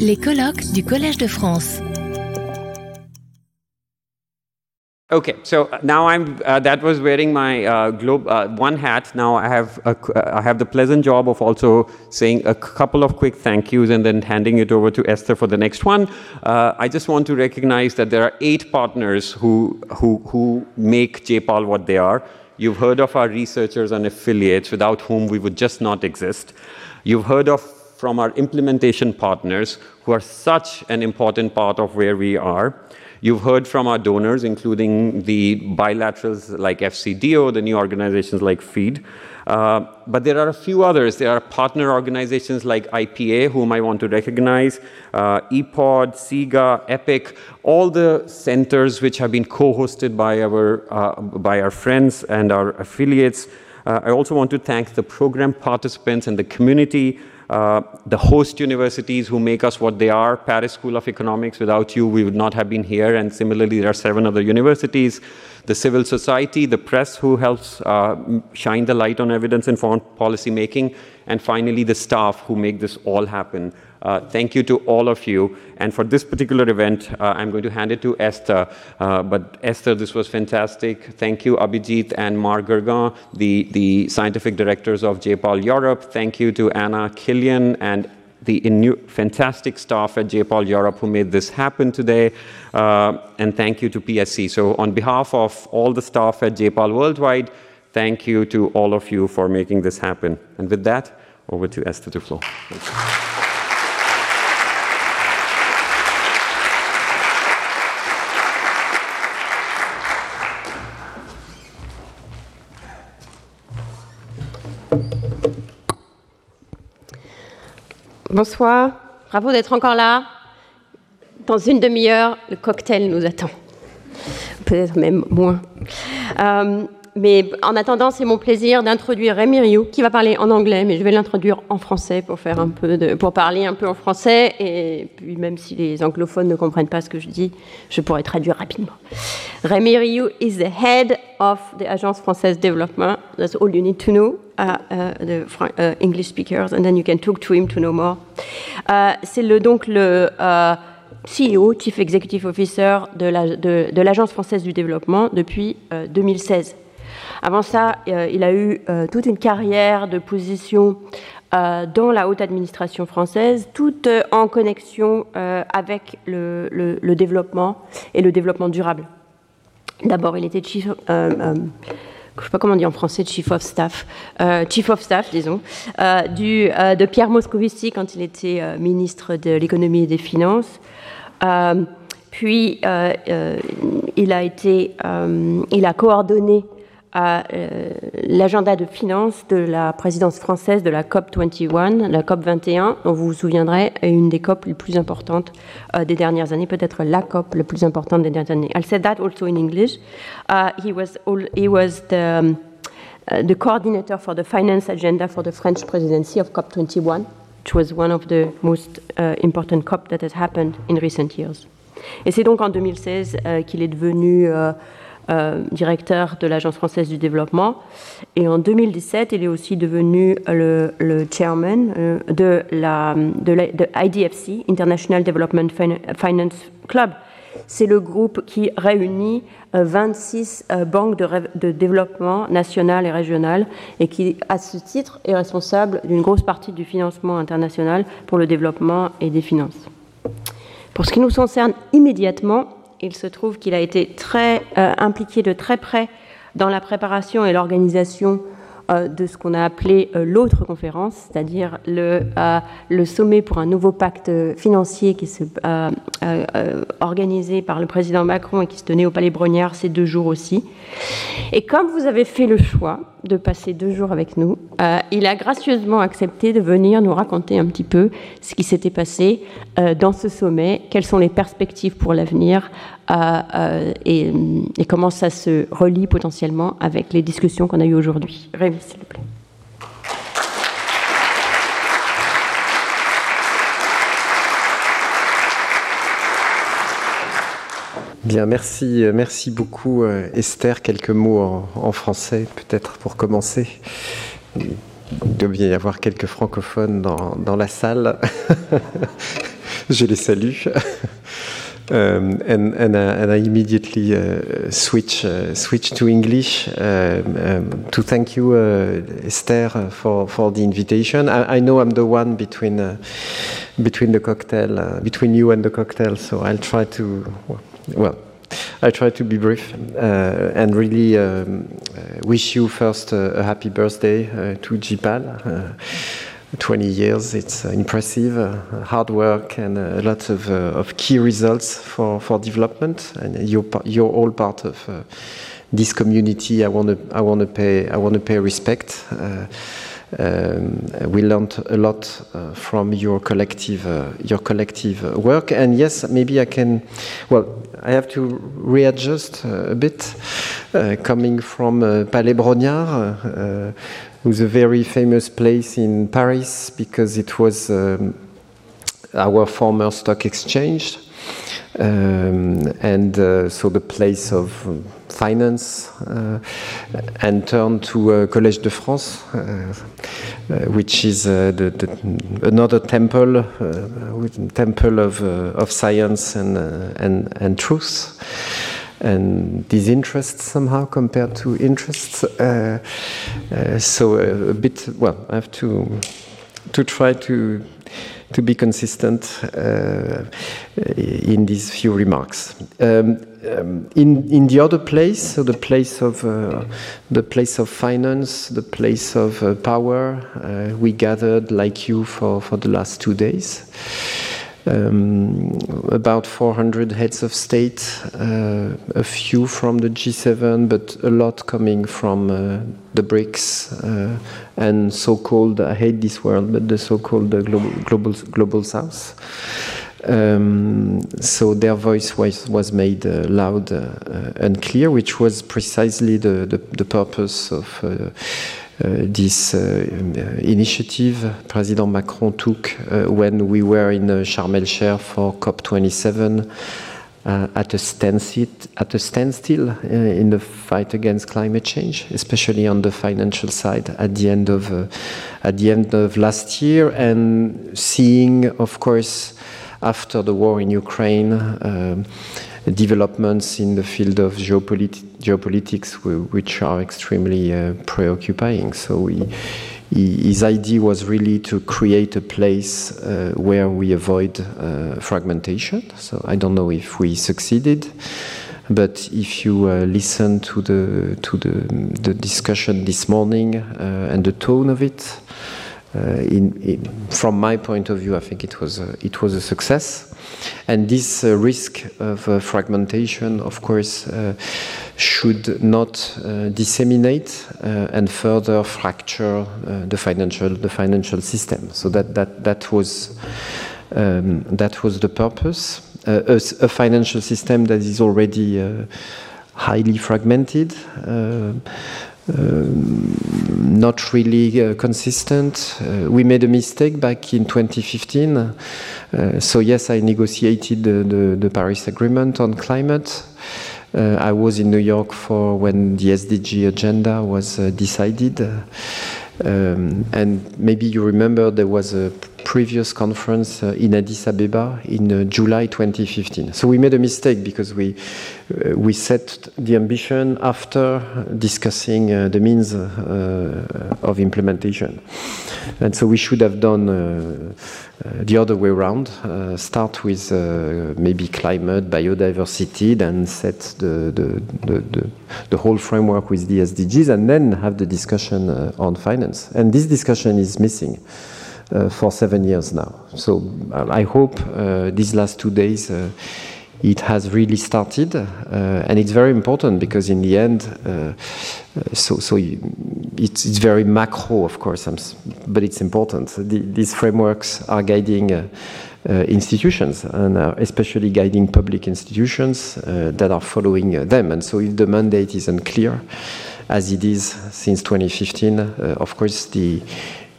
Les colloques du Collège de France. Okay, so now I'm. Uh, that was wearing my uh, globe uh, one hat. Now I have a, I have the pleasant job of also saying a couple of quick thank yous and then handing it over to Esther for the next one. Uh, I just want to recognize that there are eight partners who who who make JPAL what they are. You've heard of our researchers and affiliates, without whom we would just not exist. You've heard of from our implementation partners, who are such an important part of where we are. You've heard from our donors, including the bilaterals like FCDO, the new organizations like FEED. Uh, but there are a few others. There are partner organizations like IPA, whom I want to recognize, uh, EPOD, CEGA, EPIC, all the centers which have been co-hosted by our, uh, by our friends and our affiliates. Uh, I also want to thank the program participants and the community uh, the host universities who make us what they are, Paris School of Economics, without you, we would not have been here. And similarly, there are seven other universities, the civil society, the press who helps uh, shine the light on evidence informed policy making, and finally, the staff who make this all happen. Uh, thank you to all of you. And for this particular event, uh, I'm going to hand it to Esther. Uh, but Esther, this was fantastic. Thank you, Abhijit and Marc Gurgand, the, the scientific directors of JPAL Europe. Thank you to Anna Killian and the fantastic staff at JPAL Europe who made this happen today. Uh, and thank you to PSE. So on behalf of all the staff at JPAL Worldwide, thank you to all of you for making this happen. And with that, over to Esther to Duflo. Bonsoir, bravo d'être encore là. Dans une demi-heure, le cocktail nous attend. Peut-être même moins. Euh, mais en attendant, c'est mon plaisir d'introduire Rémi Rioux, qui va parler en anglais, mais je vais l'introduire en français pour, faire un peu de, pour parler un peu en français. Et puis, même si les anglophones ne comprennent pas ce que je dis, je pourrais traduire rapidement. Rémi Rioux is the head of the Agence Française Développement. That's all you need to know, the uh, English speakers, and then you can talk to him to know more. Uh, c'est le, donc le CEO, Chief Executive Officer de l'Agence française du développement depuis 2016. Uh, avant ça, euh, il a eu euh, toute une carrière de position euh, dans la haute administration française, toute en connexion avec le, le, développement et le développement durable. D'abord, il était chief, je sais pas comment on dit en français, chief of staff, chief of staff, disons, du, de Pierre Moscovici quand il était ministre de l'économie et des finances. puis, il a été, il a coordonné euh, l'agenda de finances de la présidence française de la COP 21, la COP 21, dont vous vous souviendrez, est une des COP les plus importantes euh, des dernières années, peut-être la COP la plus importante des dernières années. I'll say that also in English. Uh, he was, he was the, um, uh, the coordinator for the finance agenda for the French presidency of COP 21, which was one of the most uh, important COP that has happened in recent years. Et c'est donc en 2016 euh, qu'il est devenu euh, directeur de l'Agence française du développement. Et en 2017, il est aussi devenu le, chairman euh, de, la, International Development Finance Club. C'est le groupe qui réunit 26 euh, banques de, de, développement nationales et régionales et qui, à ce titre, est responsable d'une grosse partie du financement international pour le développement et des finances. Pour ce qui nous concerne immédiatement, il se trouve qu'il a été très euh, impliqué de très près dans la préparation et l'organisation euh, de ce qu'on a appelé euh, l'autre conférence, c'est-à-dire le, sommet pour un nouveau pacte financier qui s'est organisé par le président Macron et qui se tenait au Palais Brognard ces deux jours aussi. Et comme vous avez fait le choix de passer deux jours avec nous, il a gracieusement accepté de venir nous raconter un petit peu ce qui s'était passé dans ce sommet, quelles sont les perspectives pour l'avenir et, comment ça se relie potentiellement avec les discussions qu'on a eues aujourd'hui. Rémi, s'il vous plaît. Bien, merci, merci beaucoup euh, Esther. Quelques mots en, français peut-être pour commencer. il doit y avoir quelques francophones dans la salle. Je les salue. Um, and, and, uh, and, I immediately uh, switch uh, switch to English um, um, to thank you, uh, Esther, uh, for for the invitation. I, I, know I'm the one between uh, between the cocktail between you and the cocktail, so I'll try to well. I try to be brief and really um, wish you first a happy birthday to JPAL. 20 years. It's uh, impressive, uh, hard work, and a lot of, uh, of key results for, for development. And you're, you're all part of this community. I want to I want to pay I want to pay respect. Um, we learned a lot uh, from your collective uh, your collective work and yes maybe I can well I have to readjust uh, a bit coming from Palais Brongniart was a very famous place in Paris because it was um, our former stock exchange. Um, and uh, so the place of finance uh, and turned to uh, Collège de France, uh, uh, which is uh, the, the, another temple, temple of, of science and, and, and truth and disinterest somehow compared to interests. Uh, uh, so a, a, bit, well, I have to to try to to be consistent uh, in these few remarks. Um, um, in in the other place, so the place of uh, the place of finance, the place of uh, power, uh, we gathered like you for for the last two days um, about 400 heads of state, uh, a few from the G7, but a lot coming from uh, the BRICS uh, and so-called, I hate this word, but the so-called global, global, global South. Um, so their voice was, was made uh, loud uh, and clear, which was precisely the, the, the purpose of uh, uh, this uh, initiative. President Macron took uh, when we were in Sharm el Sheikh for COP27 at a standstill, at a standstill in the fight against climate change, especially on the financial side at the end of at the end of last year, and seeing, of course, after the war in Ukraine. Um, developments in the field of geopolit geopolitics, which are extremely uh, preoccupying. So he, his idea was really to create a place uh, where we avoid uh, fragmentation. So I don't know if we succeeded. But if you uh, listen to the to the, the discussion this morning uh, and the tone of it, in, in, from my point of view, I think it was a, it was a success. And this uh, risk of uh, fragmentation, of course, uh, should not uh, disseminate uh, and further fracture uh, the financial the financial system. So that that that was um, that was the purpose. A, a, financial system that is already highly fragmented. Um, not really uh, consistent. Uh, we made a mistake back in 2015. Uh, so yes, I negotiated the, the, the Paris Agreement on climate. Uh, I was in New York for when the SDG agenda was uh, decided. Um, and maybe you remember there was a previous conference uh, in Addis Abeba in uh, July 2015. So we made a mistake because we uh, we set the ambition after discussing uh, the means uh, of implementation, and so we should have done the other way around. start with maybe climate, biodiversity, then set the the, the the, the whole framework with the SDGs, and then have the discussion on finance. And this discussion is missing. Uh, for seven years now. So uh, I hope uh, these last two days it has really started, and it's very important because in the end, so so it's, it's very macro, of course, but it's important. The, these frameworks are guiding. Uh, institutions and uh, especially guiding public institutions uh, that are following them. And so, if the mandate is unclear, as it is since 2015, of course, the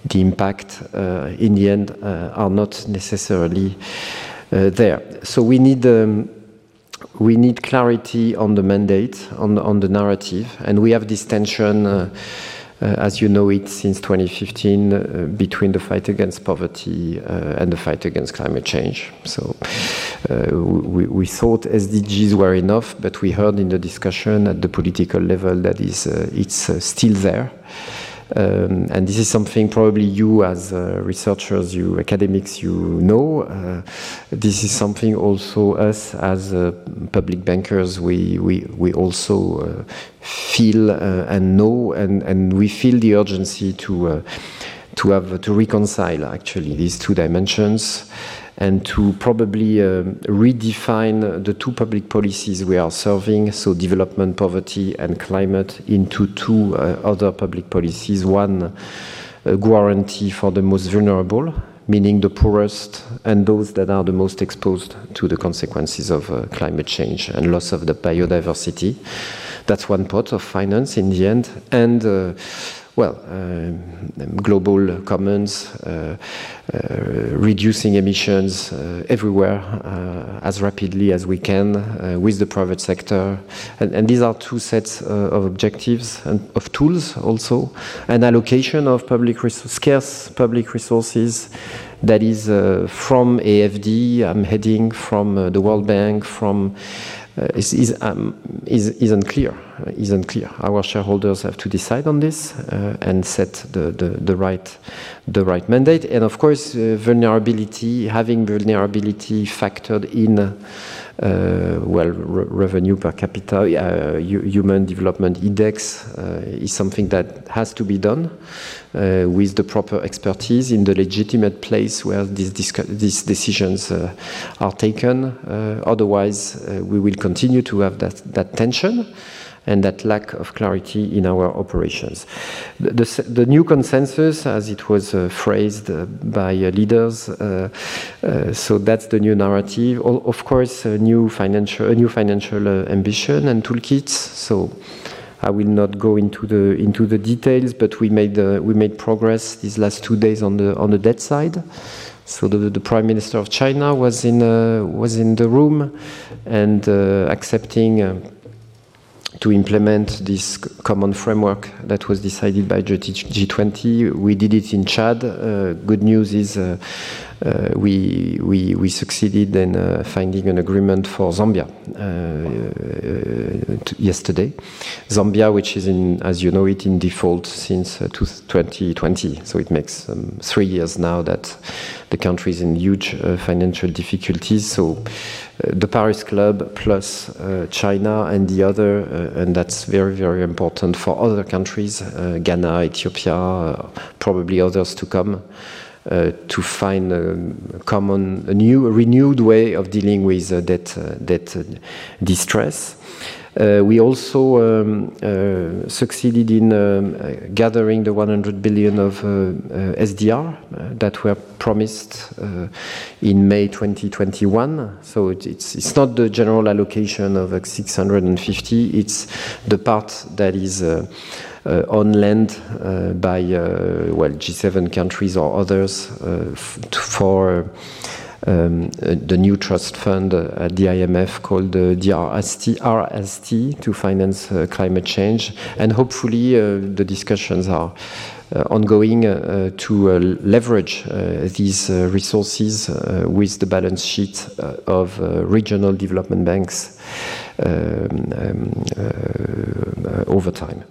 the impact uh, in the end uh, are not necessarily uh, there. So we need um, we need clarity on the mandate, on the, on the narrative, and we have this tension. Uh, as you know it since 2015 between the fight against poverty and the fight against climate change. So we, we thought SDGs were enough, but we heard in the discussion at the political level that is, it's still there. Um, and this is something probably you as uh, researchers, you academics, you know. Uh, this is something also us as uh, public bankers, we, we, we also uh, feel uh, and know, and, and we feel the urgency to, uh, to have to reconcile actually these two dimensions and to probably uh, redefine the two public policies we are serving, so development, poverty, and climate, into two uh, other public policies. One, a guarantee for the most vulnerable, meaning the poorest and those that are the most exposed to the consequences of uh, climate change and loss of the biodiversity. That's one pot of finance in the end. And uh, well, uh, global commons, uh, uh, reducing emissions everywhere as rapidly as we can with the private sector. And, and these are two sets of objectives and of tools also, and allocation of public scarce public resources that is uh, from AFD, I'm heading from uh, the World Bank, from uh, is, is, um, is, is unclear. Uh, is unclear. Our shareholders have to decide on this uh, and set the, the, the, right, the right mandate. And of course, vulnerability, having vulnerability factored in uh, well, re revenue per capita, uh, human development index uh, is something that has to be done with the proper expertise in the legitimate place where these, these decisions are taken. otherwise, we will continue to have that, that tension and that lack of clarity in our operations. The, the, the new consensus, as it was uh, phrased uh, by uh, leaders, uh, uh, so that's the new narrative. O of course, a new financial, a new financial uh, ambition and toolkits. So. I will not go into the into the details, but we made uh, we made progress these last two days on the on the debt side. So the, the Prime Minister of China was in uh, was in the room and uh, accepting to implement this common framework that was decided by G20. We did it in Chad. Uh, good news is uh, uh, we, we, we succeeded in uh, finding an agreement for Zambia uh, yesterday. Zambia, which is in, as you know it, in default since 2020. So it makes um, three years now that the country is in huge financial difficulties. So the Paris Club plus uh, China and the other, uh, and that's very, very important for other countries, uh, Ghana, Ethiopia, probably others to come. Uh, to find a common, a new, a renewed way of dealing with uh, debt, uh, debt distress. Uh, we also um, uh, succeeded in um, gathering the 100 billion of uh, SDR that were promised in May 2021. So it, it's, it's not the general allocation of 650, it's the part that is uh, on land uh, by uh, well G7 countries or others for um, the new trust fund at the IMF called the DRST RST to finance uh, climate change, and hopefully uh, the discussions are. Uh, ongoing to leverage these resources with the balance sheet of regional development banks um, um, over time.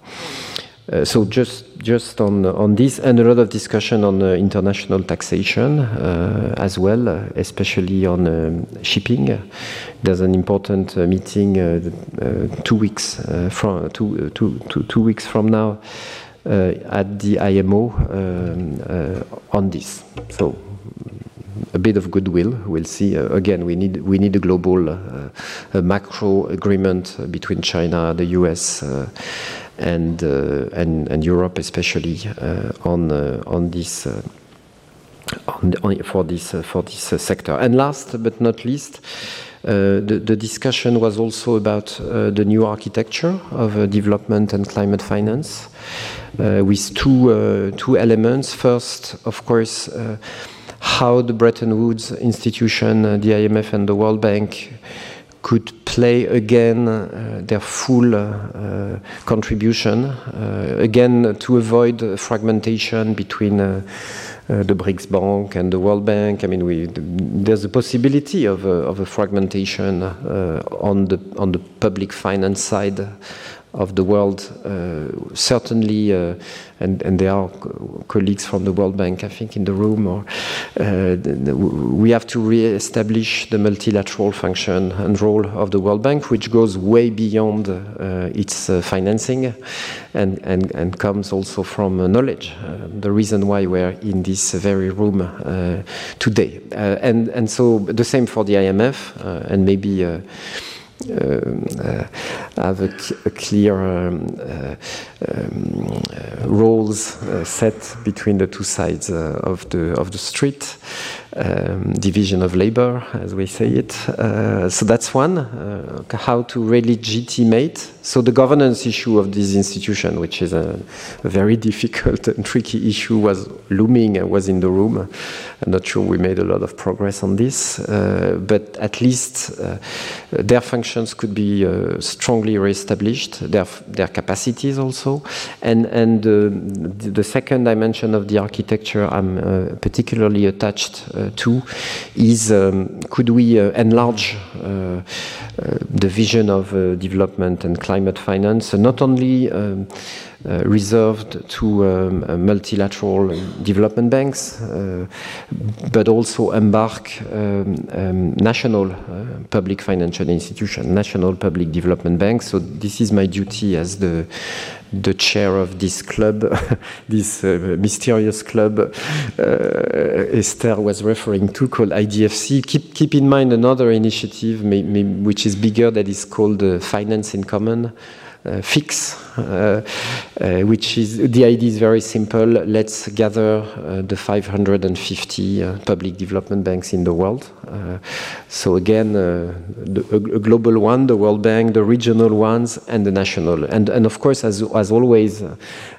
Uh, so just just on on this and a lot of discussion on uh, international taxation uh, as well, uh, especially on um, shipping. There's an important uh, meeting uh, two weeks from two, two, two, two weeks from now at the IMO um, on this. So a bit of goodwill. We'll see. Uh, again, we need we need a global uh, a macro agreement between China, the U.S and uh, and, and Europe especially uh, on uh, on this. On, on, for this for this sector, and last but not least, uh, the, the, discussion was also about uh, the new architecture of uh, development and climate finance, with two two elements. First, of course, how the Bretton Woods institution, the IMF, and the World Bank could play again uh, their full uh, contribution, uh, again to avoid fragmentation between uh, the BRICS Bank and the World Bank. I mean, we, there's a possibility of a, of a fragmentation on the on the public finance side of the world. Uh, certainly, uh, and, and there are colleagues from the World Bank, I think, in the room. Or uh, we have to re-establish the multilateral function and role of the World Bank, which goes way beyond uh, its uh, financing, and, and and comes also from uh, knowledge. the reason why we're in this very room today, and and so the same for the IMF, and maybe. Uh, uh, have a, clear um, um, roles set between the two sides of the of the street um, division of labor, as we say it. Uh, so that's one, uh, how to really legitimate. So the governance issue of this institution, which is a, a very difficult and tricky issue, was looming and was in the room. I'm not sure we made a lot of progress on this, uh, but at least uh, their functions could be uh, strongly reestablished, their, their capacities also. And, and the, the second dimension of the architecture I'm uh, particularly attached to is um, could we uh, enlarge uh, uh, the vision of development and climate finance, not only um, uh, reserved to um, uh, multilateral development banks, uh, but also embark um, um, national public financial institutions, national public development banks. So this is my duty as the the chair of this club, this uh, mysterious club uh, Esther was referring to, called IDFC. Keep, keep in mind another initiative may, may, which is bigger that is called uh, Finance in Common. Uh, fix, uh, uh, which is the idea is very simple. Let's gather uh, the 550 uh, public development banks in the world. Uh, so again, the, a, a, global one, the World Bank, the regional ones, and the national. And and of course, as as always,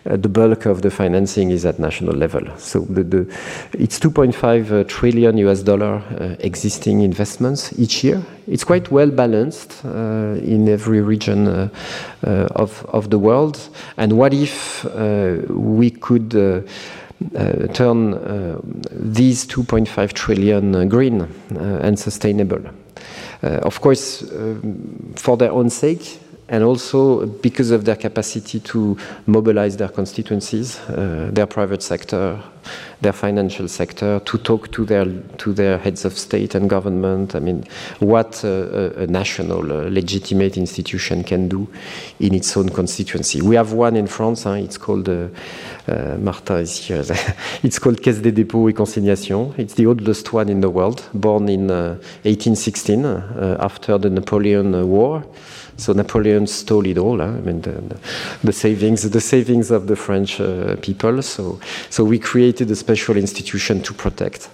the bulk of the financing is at national level. So the, the it's 2.5 trillion US dollar existing investments each year. It's quite well balanced in every region of, of the world. And what if uh, we could uh, turn these 2.5 trillion green and sustainable? of course, um, for their own sake, and also because of their capacity to mobilize their constituencies, uh, their private sector, their financial sector, to talk to their to their heads of state and government. I mean, what uh, a national uh, legitimate institution can do in its own constituency. We have one in France. Hein, it's called uh, uh, Martin is here. it's called Caisse des dépôts et consignations. It's the oldest one in the world, born in 1816 uh, after the Napoleon War. So Napoleon stole it all. Huh? I mean, the, the, savings, the savings of the French uh, people. So, so we created a special institution to protect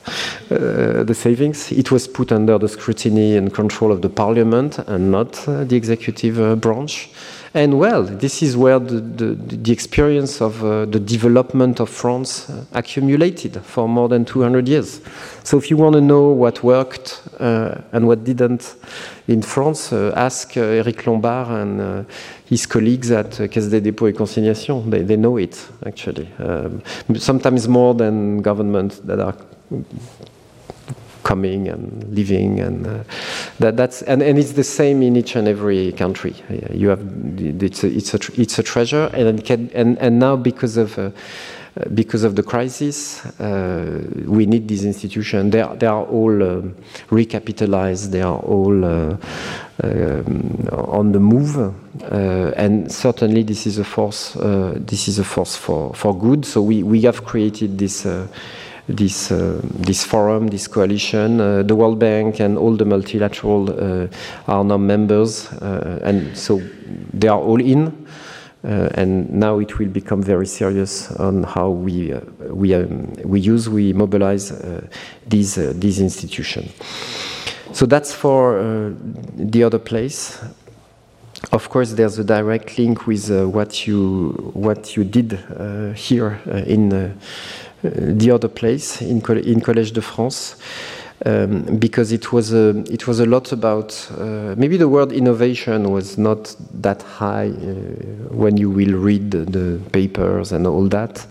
uh, the savings. It was put under the scrutiny and control of the parliament and not uh, the executive uh, branch. And well, this is where the, the, the experience of uh, the development of France uh, accumulated for more than 200 years. So if you want to know what worked uh, and what didn't in France, uh, ask uh, Eric Lombard and uh, his colleagues at Caisse des dépôts et consignations. They, they know it, actually. Um, sometimes more than governments that are coming and living and uh, that that's and, and it's the same in each and every country you have it's a it's a, it's a treasure and can, and and now because of uh, because of the crisis, uh, we need these institutions. They are, they are all um, recapitalized. They are all uh, um, on the move, uh, and certainly this is a force. This is a force for for good. So we we have created this this uh, this forum, this coalition. Uh, the World Bank and all the multilateral uh, are now members, and so they are all in. Uh, and now it will become very serious on how we uh, we um, we use we mobilize uh, these these institutions. So that's for the other place. Of course, there's a direct link with what you what you did here in uh, the other place in, in Collège de France. um, because it was a it was a lot about uh, maybe the word innovation was not that high uh, when you will read the, the, papers and all that.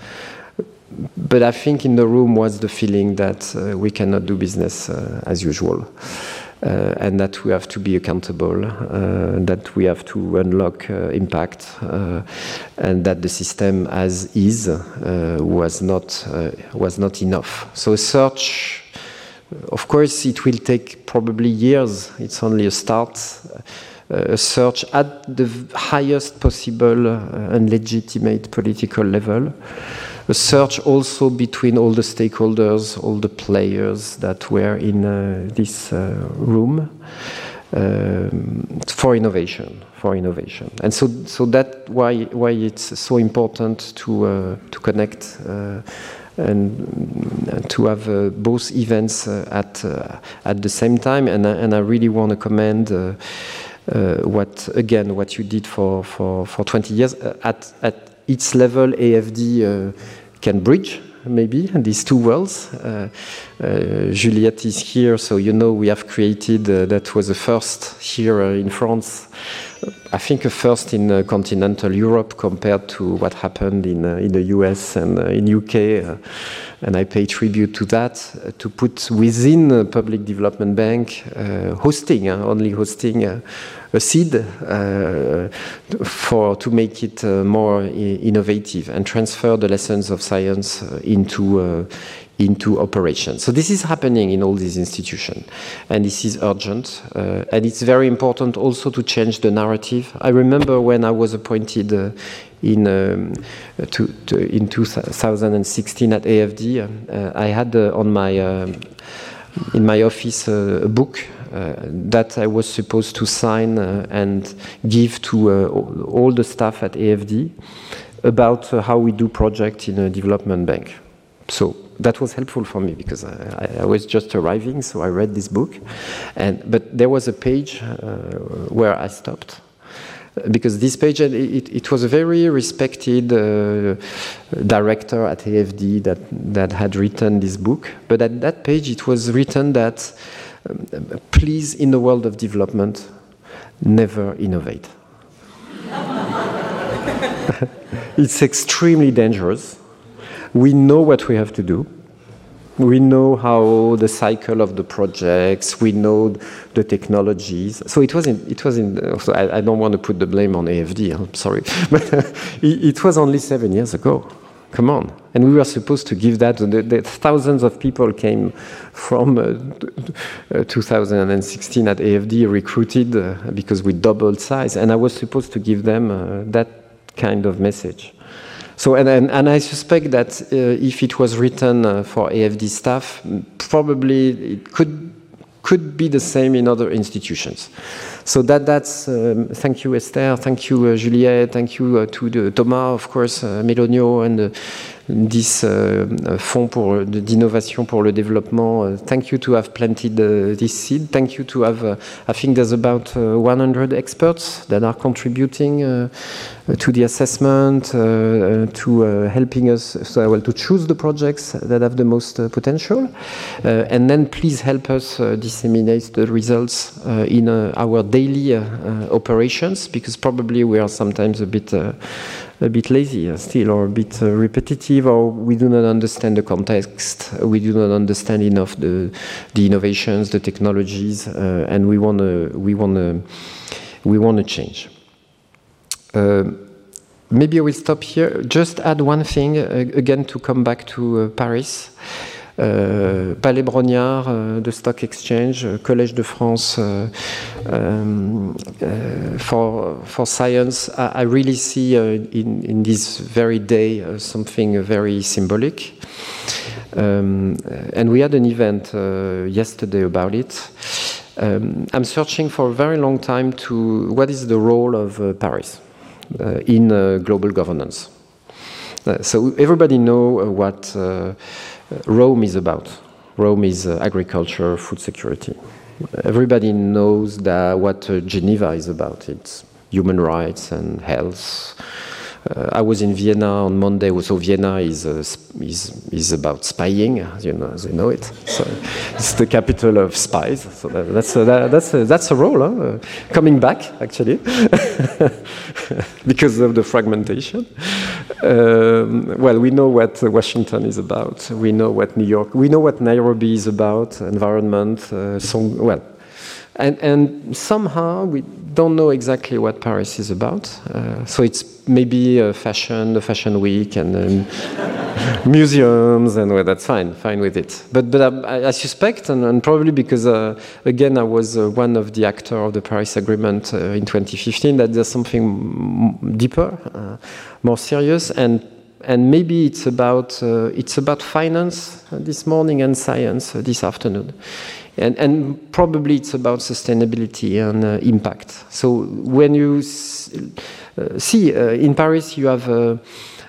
But I think in the room was the feeling that uh, we cannot do business uh, as usual. Uh, and that we have to be accountable, uh, that we have to unlock uh, impact, and that the system as is was not was not enough. So a search, of course, it will take probably years. It's only a start. a search at the highest possible and legitimate political level a search also between all the stakeholders, all the players that were in uh, this uh, room um, for innovation, for innovation, and so so that why why it's so important to uh, to connect. And to have uh, both events uh, at uh, at the same time, and and I really want to commend what again what you did for for for 20 years at at its level, AFD uh, can bridge maybe these two worlds. Uh, uh, Juliette is here, so you know we have created uh, that was a first here uh, in France. I think a first in uh, continental Europe compared to what happened in uh, in the US and in UK, and I pay tribute to that. to put within a public development bank hosting, only hosting a seed uh, for to make it uh, more innovative and transfer the lessons of science uh, into into operation. So this is happening in all these institutions, and this is urgent, uh, and it's very important also to change the narrative. I remember when I was appointed uh, in um, to, to, in 2016 at AFD, uh, I had on my um, in my office a book that I was supposed to sign uh, and give to uh, all the staff at AFD about how we do projects in a development bank. So that was helpful for me because I, I, was just arriving, so I read this book, and but there was a page uh, where I stopped. Because this page it, it, was a very respected uh, director at AFD that that had written this book, but at that page it was written that please, in the world of development, never innovate. it's extremely dangerous. We know what we have to do. We know how the cycle of the projects. We know the technologies. So it was in. It was in. I, I, don't want to put the blame on AFD. I'm sorry, but it, it was only seven years ago. Come on. And we were supposed to give that. The, the thousands of people came from uh, uh 2016 at AFD recruited uh, because we doubled size. And I was supposed to give them uh, that kind of message. So, and, and, and I suspect that uh, if it was written uh, for AFD staff, probably it could, could be the same in other institutions. So that that's um, thank you Esther, thank you uh, Juliette, thank you uh, to the, Thomas of course, uh, Melonio and uh, this uh, fond pour d'innovation pour le développement. Uh, thank you to have planted this seed. Thank you to have. I think there's about 100 experts that are contributing to the assessment, to helping us so well to choose the projects that have the most potential, and then please help us disseminate the results in our daily uh, uh, operations because probably we are sometimes a bit uh, a bit lazy still or a bit repetitive or we do not understand the context we do not understand enough the the innovations the technologies and we want to we want to we want to change maybe I will stop here. Just add one thing uh, again to come back to uh, Paris. Euh, Palais Brongniart, uh, the Stock Exchange, uh, Collège de France um, for for science. I, I really see in in this very day something very symbolic. Um, and we had an event yesterday about it. Um, I'm searching for a very long time to what is the role of uh, Paris uh, in uh, global governance. so everybody know what Rome is about. Rome is uh, agriculture, food security. Everybody knows that what uh, Geneva is about. It's human rights and health, uh, I was in Vienna on Monday. So Vienna is uh, is is about spying, as you know, as you know it. So it's the capital of spies. So that, that's a, that, that's a, that's a role huh? coming back actually because of the fragmentation. Um, well, we know what Washington is about. We know what New York. We know what Nairobi is about. Environment. Uh, song, well, and, and, somehow we don't know exactly what Paris is about. Uh, so it's maybe a fashion, the fashion week, and museums, and well, that's fine, fine with it. But, but I, I suspect, and, and, probably because, uh, again, I was uh, one of the actors of the Paris Agreement uh, in 2015, that there's something deeper, uh, more serious, and and maybe it's about uh, it's about finance this morning and science this afternoon and, and probably it's about sustainability and uh, impact. So when you uh, see uh, in Paris, you have uh,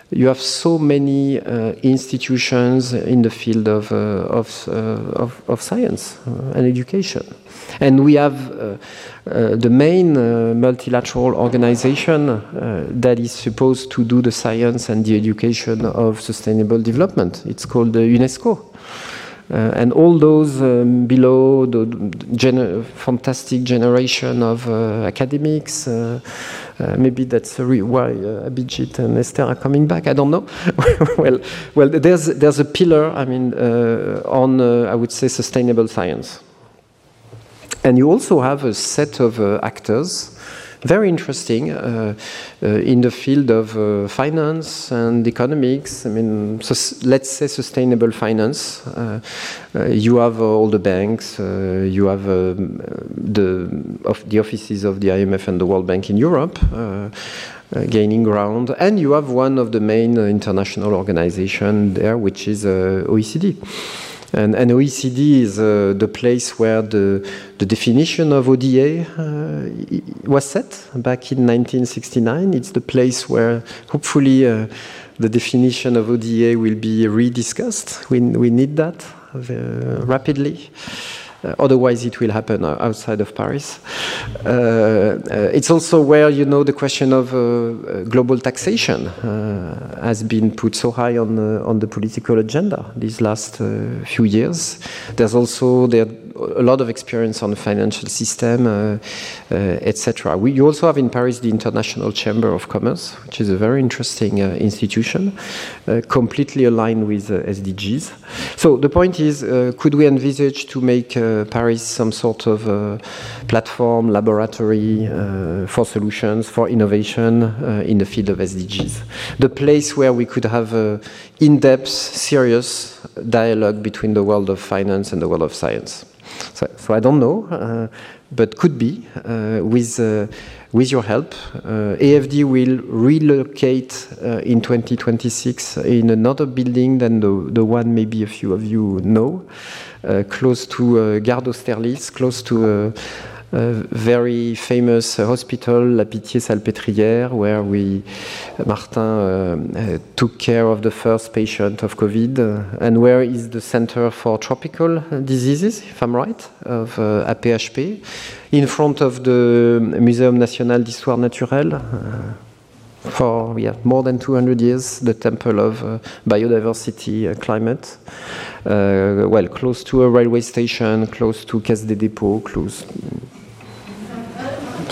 you have so many uh, institutions in the field of of, of, of, science and education, and we have. the main multilateral organization that is supposed to do the science and the education of sustainable development. It's called UNESCO. Uh, and all those um, below the fantastic generation of uh, academics, uh, maybe that's why Abhijit and Esther are coming back. I don't know. well, well, there's there's a pillar. I mean, on I would say sustainable science, and you also have a set of actors very interesting uh, uh, in the field of uh, finance and economics. I mean, so let's say sustainable finance. you have all the banks, you have the, of the offices of the IMF and the World Bank in Europe. Uh, gaining ground. And you have one of the main uh, international organizations there, which is uh, OECD. And, and OECD is uh, the place where the, the definition of ODA uh, was set back in 1969. It's the place where hopefully uh, the definition of ODA will be rediscussed. We, we need that uh, rapidly. Uh, otherwise, it will happen outside of Paris. Uh, uh, it's also where you know the question of global taxation has been put so high on on the political agenda these last few years. There's also there a lot of experience on the financial system, uh, uh, etc. You also have in Paris the International Chamber of Commerce, which is a very interesting uh, institution, uh, completely aligned with uh, SDGs. So the point is, uh, could we envisage to make Paris some sort of platform, laboratory for solutions, for innovation in the field of SDGs? The place where we could have in-depth, serious dialogue between the world of finance and the world of science. So, so I don't know, uh, but could be uh, with uh, with your help. AFD will relocate in 2026 in another building than the, the one maybe a few of you know, close to Gare d'Austerlitz, close to very famous hospital, La Pitié-Salpêtrière, where we, Martin uh, uh, took care of the first patient of COVID, uh, and where is the Center for Tropical Diseases, if I'm right, of APHP, in front of the Muséum National d'Histoire Naturelle for yeah, more than 200 years, the temple of uh, biodiversity uh, climate. Uh, well, close to a railway station, close to Caisse des Dépôts, close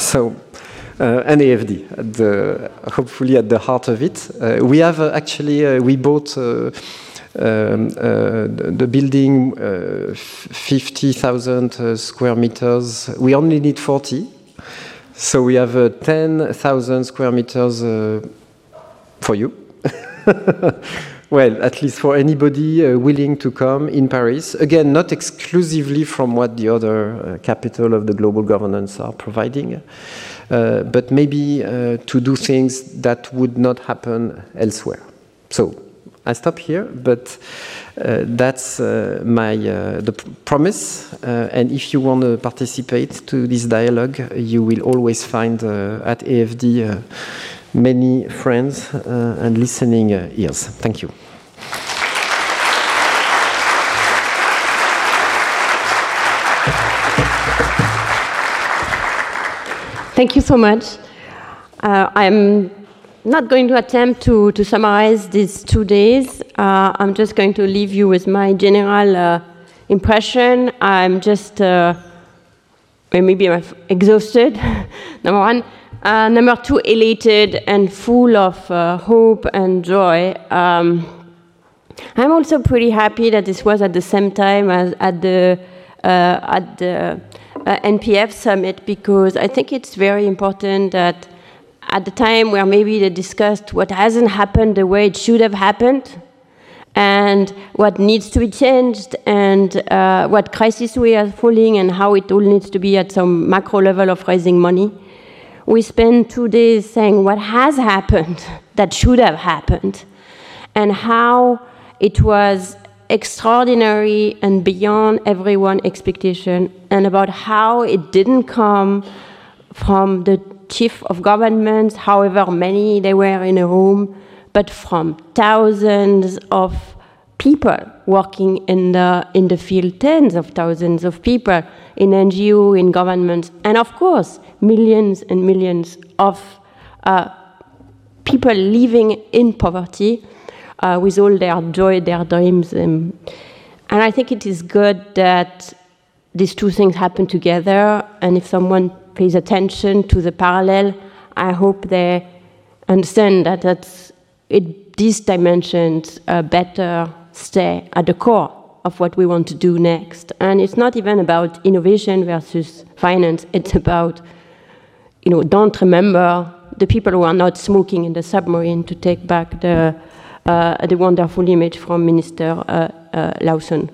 so, uh, AFD, at the, hopefully at the heart of it. Uh, we have uh, actually, uh, we bought uh, um, uh, the building 50,000 square meters. We only need 40. So we have 10,000 square meters for you. well, at least for anybody uh, willing to come in Paris. Again, not exclusively from what the other uh, capital of the global governance are providing, uh, but maybe uh, to do things that would not happen elsewhere. So I stop here, but uh, that's uh, my the promise. and if you want to participate to this dialogue, you will always find at AFD many friends uh, and listening uh, ears. Thank you. Thank you so much. Uh, I'm not going to attempt to, to summarize these two days. Uh, I'm just going to leave you with my general uh, impression. I'm just uh, maybe I'm exhausted, number one. Uh, number two, elated and full of uh, hope and joy. Um, I'm also pretty happy that this was at the same time as at the at the uh, NPF summit because I think it's very important that at the time where maybe they discussed what hasn't happened the way it should have happened and what needs to be changed and uh, what crisis we are falling and how it all needs to be at some macro level of raising money. We spent two days saying what has happened that should have happened and how it was extraordinary and beyond everyone's expectation and about how it didn't come from the chief of governments, however many they were in a room, but from thousands of people working in the, in the field, tens of thousands of people in NGO, in governments, and of course, millions and millions of uh, people living in poverty uh, with all their joy, their dreams. And I think it is good that these two things happen together, and if someone pays attention to the parallel, I hope they understand that that's it, these dimensions uh, better stay at the core of what we want to do next. And it's not even about innovation versus finance, it's about, you know, don't remember the people who are not smoking in the submarine to take back the, the wonderful image from Minister uh, uh Lawson.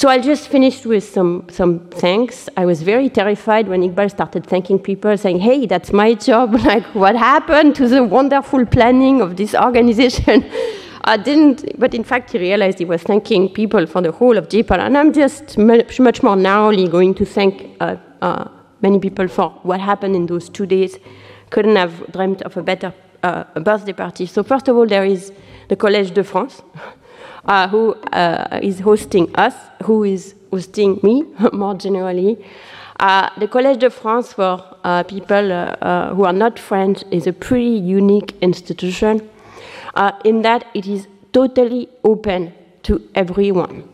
So I'll just finish with some, some thanks. I was very terrified when Iqbal started thanking people, saying, hey, that's my job. Like, what happened to the wonderful planning of this organization? I didn't, but in fact, he realized he was thanking people for the whole of JPAL. And I'm just much, much more narrowly going to thank uh, uh, many people for what happened in those two days. Couldn't have dreamt of a better uh, birthday party. So, first of all, there is the Collège de France. uh, who uh, is hosting us, who is hosting me more generally. Uh, the Collège de France for uh, people who are not French is a pretty unique institution in that it is totally open to everyone.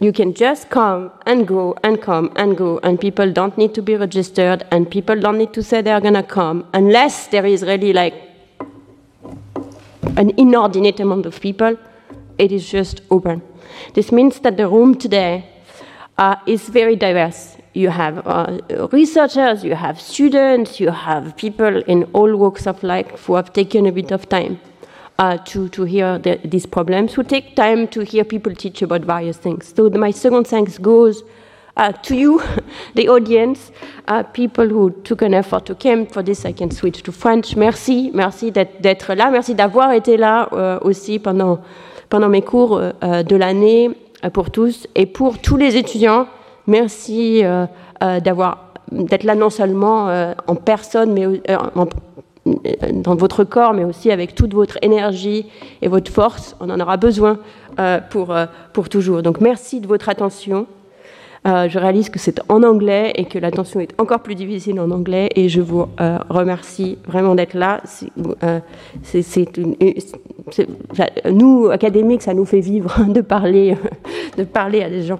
You can just come and go and come and go, and people don't need to be registered, and people don't need to say they're gonna come unless there is really like an inordinate amount of people it is just open. This means that the room today uh, is very diverse. You have uh, researchers, you have students, you have people in all walks of life who have taken a bit of time uh, to, to hear the, these problems, who take time to hear people teach about various things. So the, my second thanks goes uh, to you, the audience, uh, people who took an effort to come. For this, I can switch to French. Merci, merci d'être là, merci d'avoir été là euh, aussi pendant mes cours euh, euh, de l'année pour tous et pour tous les étudiants. Merci d'avoir d'être là non seulement en personne, mais dans votre corps, mais aussi avec toute votre énergie et votre force. On en aura besoin pour, pour toujours. Donc merci de votre attention. Euh, je réalise que c'est en anglais et que l'attention est encore plus difficile en anglais et je vous euh, remercie vraiment d'être là. Euh, nous, académiques, ça nous fait vivre de parler, de parler à des gens.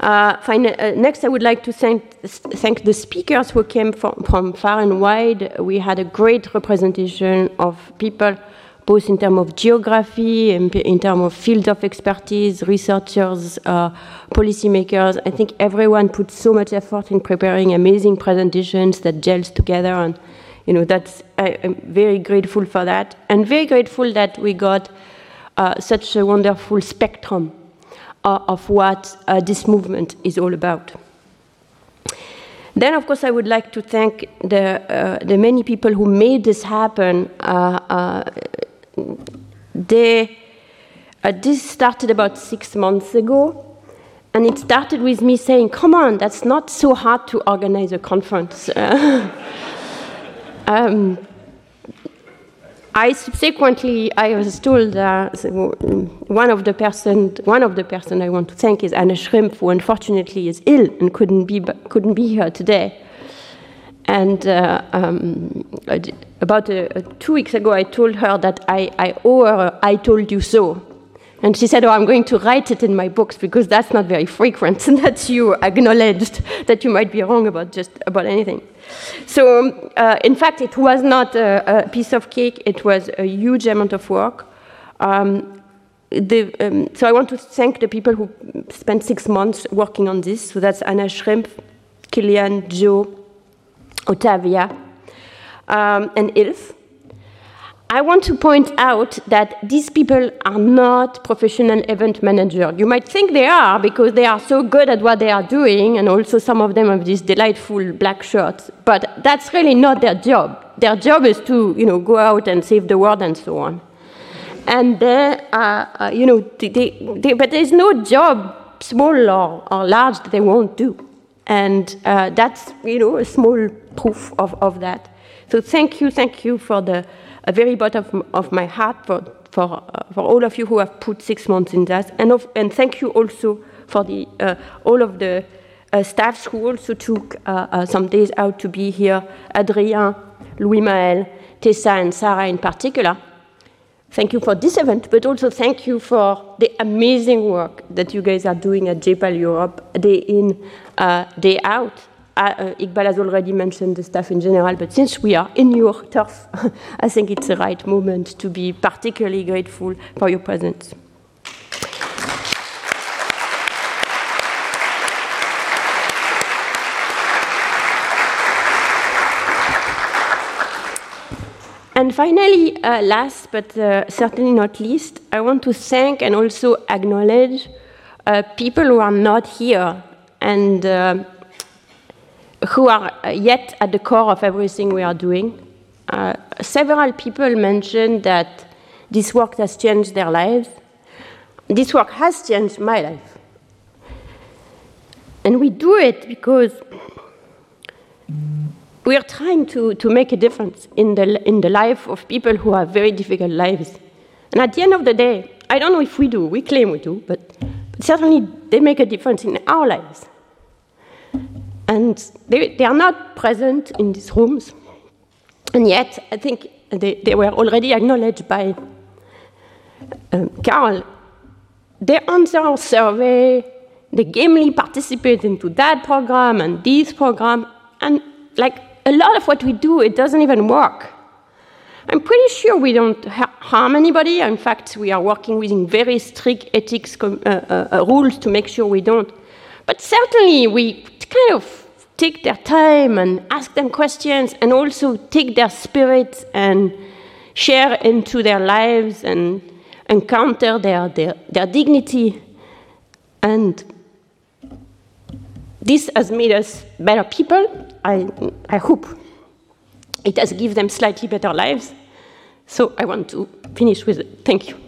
Uh, uh, next, I would like to thank, thank the speakers who came from, from far and wide. We had a great representation of people both in terms of geography, in, in terms of field of expertise, researchers, uh, policymakers. I think everyone put so much effort in preparing amazing presentations that gels together, and you know that's I, am very grateful for that, and very grateful that we got uh, such a wonderful spectrum uh, of what uh, this movement is all about. Then, of course, I would like to thank the, uh, the many people who made this happen. Uh, uh, they, uh, this started about six months ago. And it started with me saying, come on, that's not so hard to organize a conference. um, I subsequently, I was told uh, one of the person, one of the person I want to thank is Anna Schrimpf, who unfortunately is ill and couldn't be couldn't be here today. And uh, um, about uh, two weeks ago, I told her that I, I owe her I told you so. And she said, Oh, I'm going to write it in my books because that's not very frequent that you acknowledged that you might be wrong about just about anything. So, uh, in fact, it was not a, a, piece of cake, it was a huge amount of work. Um, the, um, so, I want to thank the people who spent six months working on this. So, that's Anna Schrimpf, Kilian, Joe, Ottavia, um, and Ilf. I want to point out that these people are not professional event managers. You might think they are because they are so good at what they are doing, and also some of them have these delightful black shirts. But that's really not their job. Their job is to, you know, go out and save the world and so on. And they, uh, you know, they, they, but there's no job, small or, or large, that they won't do. And uh, that's, you know, a small proof of, of that. So thank you, thank you for the a very bottom of my heart for, for, uh, for all of you who have put six months in that. And, of, and thank you also for the, uh, all of the uh, staffs who also took uh, uh, some days out to be here. Adrien, Louis Maël, Tessa, and Sarah in particular. Thank you for this event, but also thank you for the amazing work that you guys are doing at JPAL Europe, day in, uh, day out. Uh, Iqbal has already mentioned the staff in general, but since we are in your turf, I think it's the right moment to be particularly grateful for your presence. And finally, uh, last but uh, certainly not least, I want to thank and also acknowledge uh, people who are not here and uh, who are yet at the core of everything we are doing. Uh, several people mentioned that this work has changed their lives. This work has changed my life. And we do it because we are trying to, to make a difference in the, in the life of people who have very difficult lives. And at the end of the day, I don't know if we do, we claim we do, but, but certainly they make a difference in our lives. And they, they are not present in these rooms. And yet, I think they, they were already acknowledged by um, Carl. They answer our survey, they gamely participate into that program and this program, and like a lot of what we do, it doesn't even work. I'm pretty sure we don't ha harm anybody. In fact, we are working within very strict ethics uh, uh, uh, rules to make sure we don't. But certainly, we kind of take their time and ask them questions and also take their spirit and share into their lives and encounter their, their, their dignity. And this has made us better people. I, I hope it has given them slightly better lives. So I want to finish with it. Thank you.